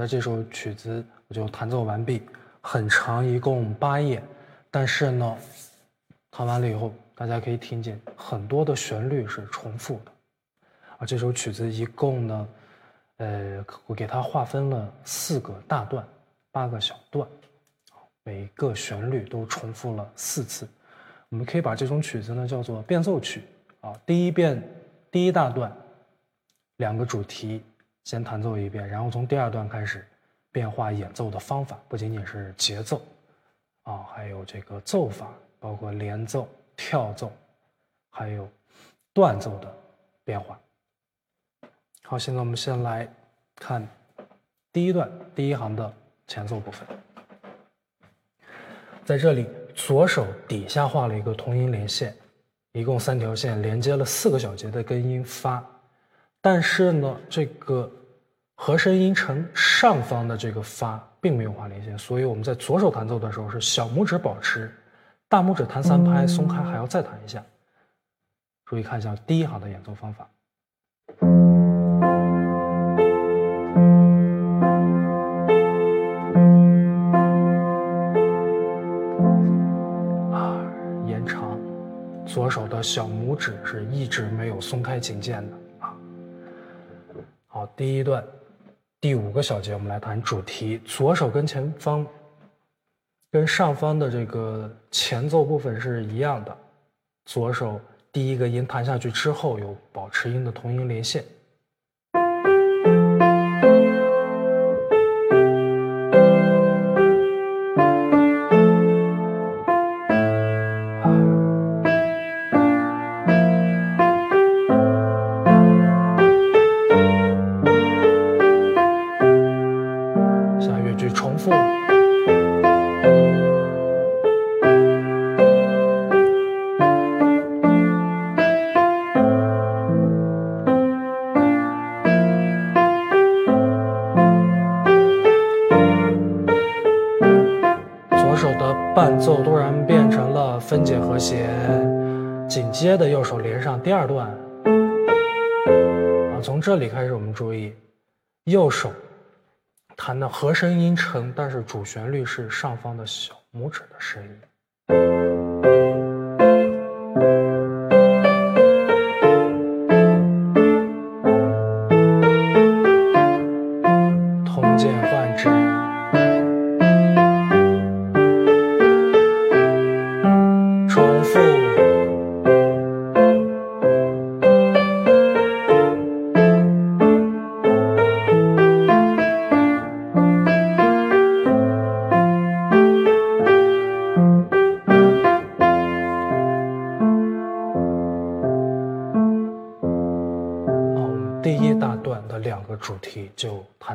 的这首曲子我就弹奏完毕，很长，一共八页，但是呢，弹完了以后，大家可以听见很多的旋律是重复的，啊，这首曲子一共呢，呃，我给它划分了四个大段，八个小段，每个旋律都重复了四次，我们可以把这种曲子呢叫做变奏曲，啊，第一遍，第一大段，两个主题。先弹奏一遍，然后从第二段开始变化演奏的方法，不仅仅是节奏，啊，还有这个奏法，包括连奏、跳奏，还有断奏的变化。好，现在我们先来看第一段第一行的前奏部分，在这里左手底下画了一个同音连线，一共三条线连接了四个小节的根音发。但是呢，这个和声音程上方的这个发并没有画连线，所以我们在左手弹奏的时候是小拇指保持，大拇指弹三拍，松开还要再弹一下。注意看一下第一行的演奏方法。啊，延长，左手的小拇指是一直没有松开琴键的。第一段第五个小节，我们来谈主题。左手跟前方、跟上方的这个前奏部分是一样的。左手第一个音弹下去之后，有保持音的同音连线。弦，紧接着右手连上第二段。啊，从这里开始，我们注意，右手弹的和声音程，但是主旋律是上方的小拇指的声音。通键换指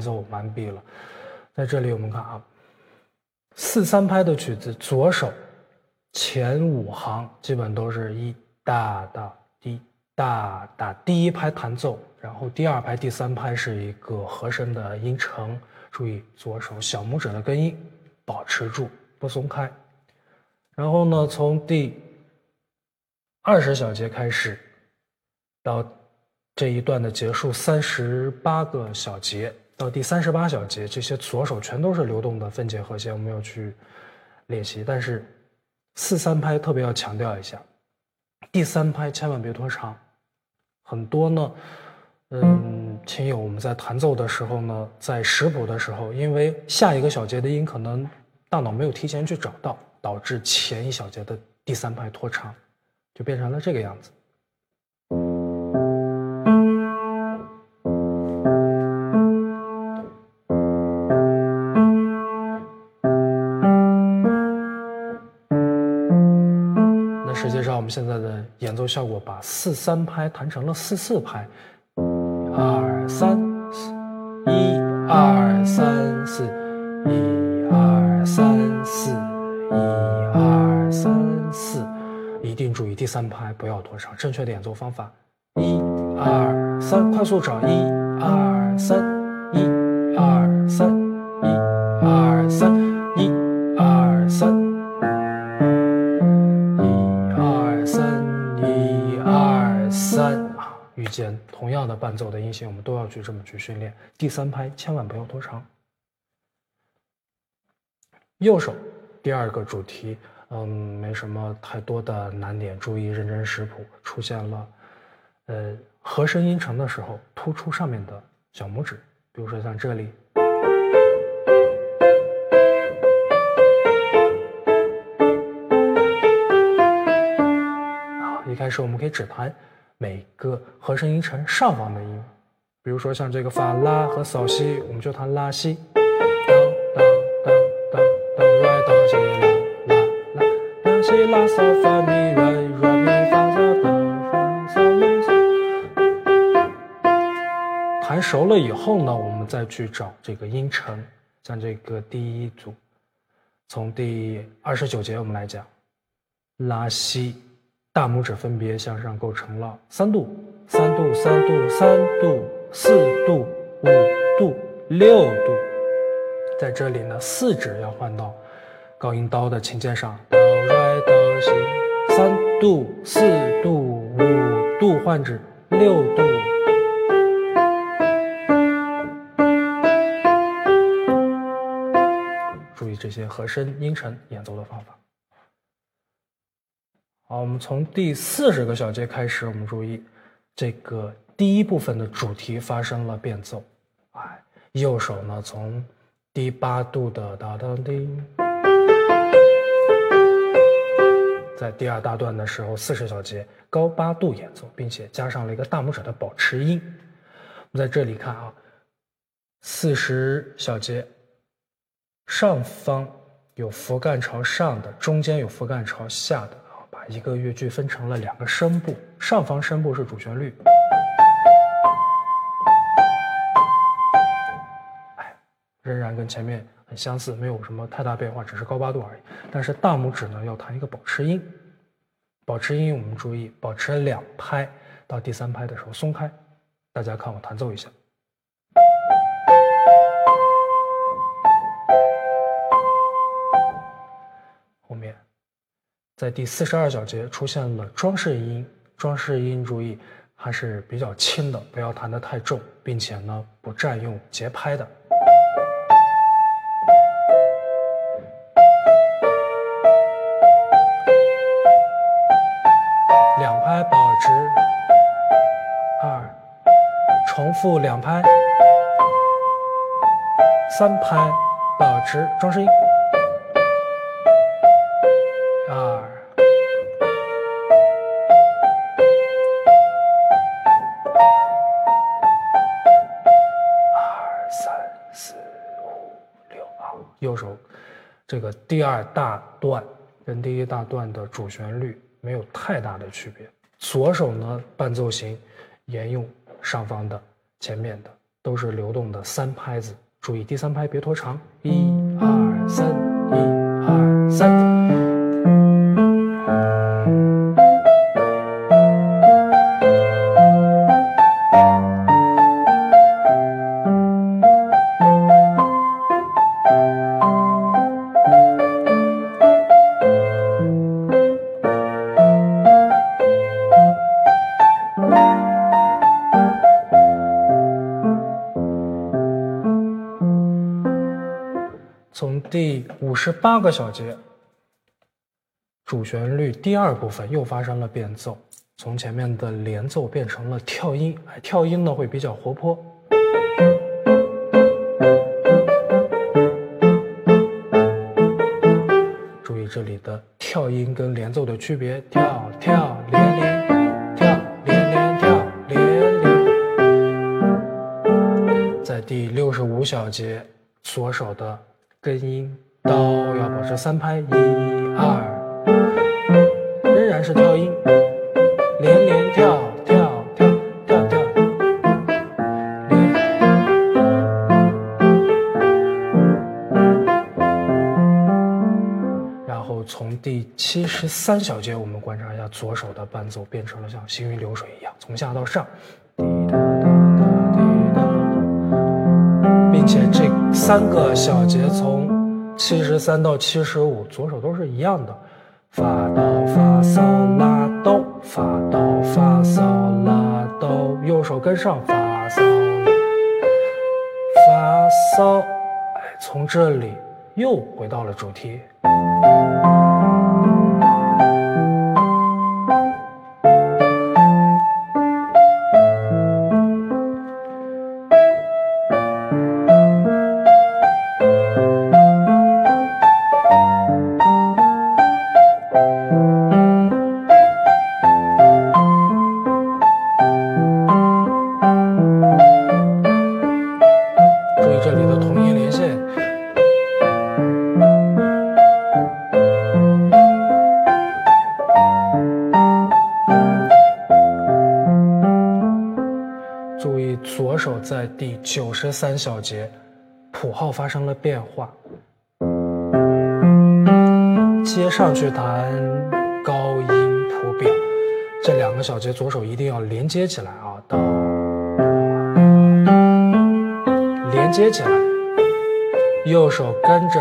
奏完毕了，在这里我们看啊，四三拍的曲子，左手前五行基本都是一大大滴大大，第一拍弹奏，然后第二拍、第三拍是一个和声的音程，注意左手小拇指的根音保持住不松开，然后呢，从第二十小节开始到。这一段的结束，三十八个小节到第三十八小节，这些左手全都是流动的分解和弦，我们要去练习。但是四三拍特别要强调一下，第三拍千万别拖长。很多呢，嗯，琴友我们在弹奏的时候呢，在识谱的时候，因为下一个小节的音可能大脑没有提前去找到，导致前一小节的第三拍拖长，就变成了这个样子。演奏效果，把四三拍弹成了四四拍，二三四，一二三四，一二三四，一二三四，一定注意第三拍不要拖长。正确的演奏方法，一二三，快速找一二三，一二三，一二三，一二三。间同样的伴奏的音型，我们都要去这么去训练。第三拍千万不要拖长。右手第二个主题，嗯，没什么太多的难点，注意认真识谱，出现了，呃，和声音程的时候突出上面的小拇指，比如说像这里。啊，一开始我们可以只弹每个和声音程上方的音，比如说像这个发拉和扫西，我们就弹拉西。弹熟了以后呢，我们再去找这个音程，像这个第一组，从第二十九节我们来讲，拉西，大拇指分别向上构成了三度、三度、三度、三度、四度、五度、六度，在这里呢，四指要换到高音刀的琴键上。哆西，三度、四度、五度换指，六度。注意这些和声音程演奏的方法。好，我们从第四十个小节开始，我们注意这个第一部分的主题发生了变奏。哎，右手呢从第八度的哒哒叮。在第二大段的时候，四十小节高八度演奏，并且加上了一个大拇指的保持音。我们在这里看啊，四十小节上方有符干朝上的，中间有符干朝下的，一个乐句分成了两个声部，上方声部是主旋律，哎，仍然跟前面。很相似，没有什么太大变化，只是高八度而已。但是大拇指呢，要弹一个保持音。保持音，我们注意保持两拍，到第三拍的时候松开。大家看我弹奏一下。后面，在第四十二小节出现了装饰音，装饰音注意还是比较轻的，不要弹得太重，并且呢不占用节拍的。两拍保持二，重复两拍，三拍保持装饰音右手这个第二大段跟第一大段的主旋律没有太大的区别。左手呢，伴奏型沿用上方的、前面的，都是流动的三拍子。注意第三拍别拖长，一二三，一二三。五十八个小节，主旋律第二部分又发生了变奏，从前面的连奏变成了跳音，哎，跳音呢会比较活泼。注意这里的跳音跟连奏的区别，跳跳连连，跳连连跳连连。在第六十五小节，左手的根音。刀要保持三拍，一二，仍然是跳音，连连跳跳跳跳跳，连。然后从第七十三小节，我们观察一下左手的伴奏变成了像行云流水一样，从下到上，并且这三个小节从。七十三到七十五，左手都是一样的，发哆发嗦拉哆，发哆发嗦拉哆，右手跟上发嗦，发嗦，哎，从这里又回到了主题。十三小节，谱号发生了变化。接上去弹高音谱表，这两个小节左手一定要连接起来啊！到连接起来，右手跟着。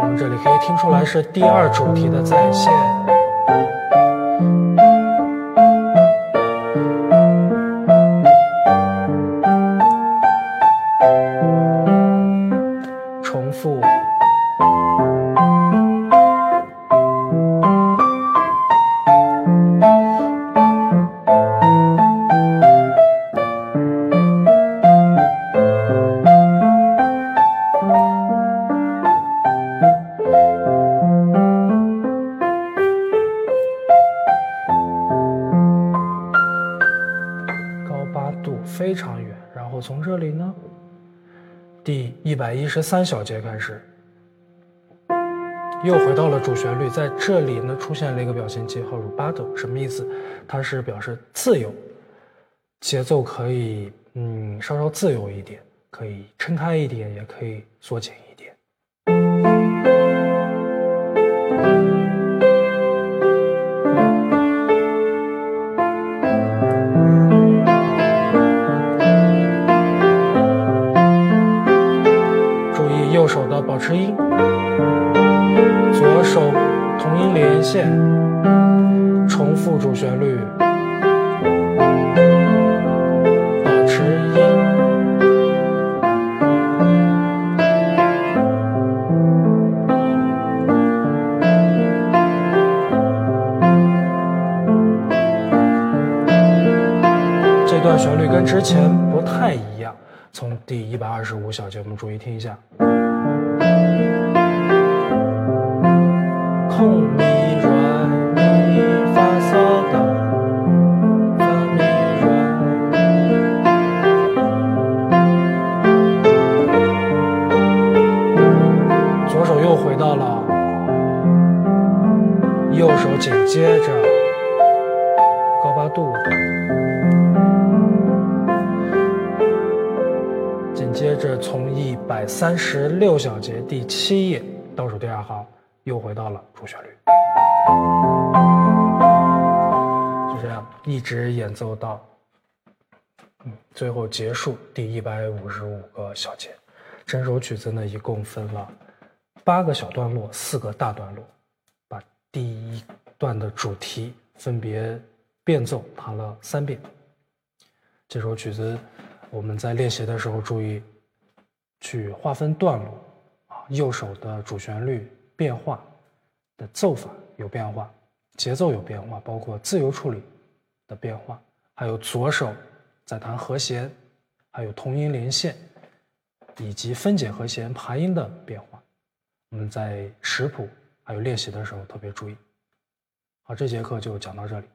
我们这里可以听出来是第二主题的再现。一百一十三小节开始，又回到了主旋律，在这里呢出现了一个表情记号 rubato，什么意思？它是表示自由，节奏可以嗯稍稍自由一点，可以撑开一点，也可以缩减一点。保持音，左手同音连线，重复主旋律，保持音。这段旋律跟之前不太一样。从第一百二十五小节，我们注意听一下。空咪软咪发嗦哆发咪软。左手又回到了，右手紧接着高八度。紧接着从一百三十六小节第七页倒数第二行，又回到了主旋律，就这样一直演奏到，嗯，最后结束第一百五十五个小节。整首曲子呢，一共分了八个小段落，四个大段落，把第一段的主题分别变奏弹了三遍。这首曲子。我们在练习的时候注意去划分段落啊，右手的主旋律变化的奏法有变化，节奏有变化，包括自由处理的变化，还有左手在弹和弦，还有同音连线以及分解和弦爬音的变化。我们在识谱还有练习的时候特别注意。好，这节课就讲到这里。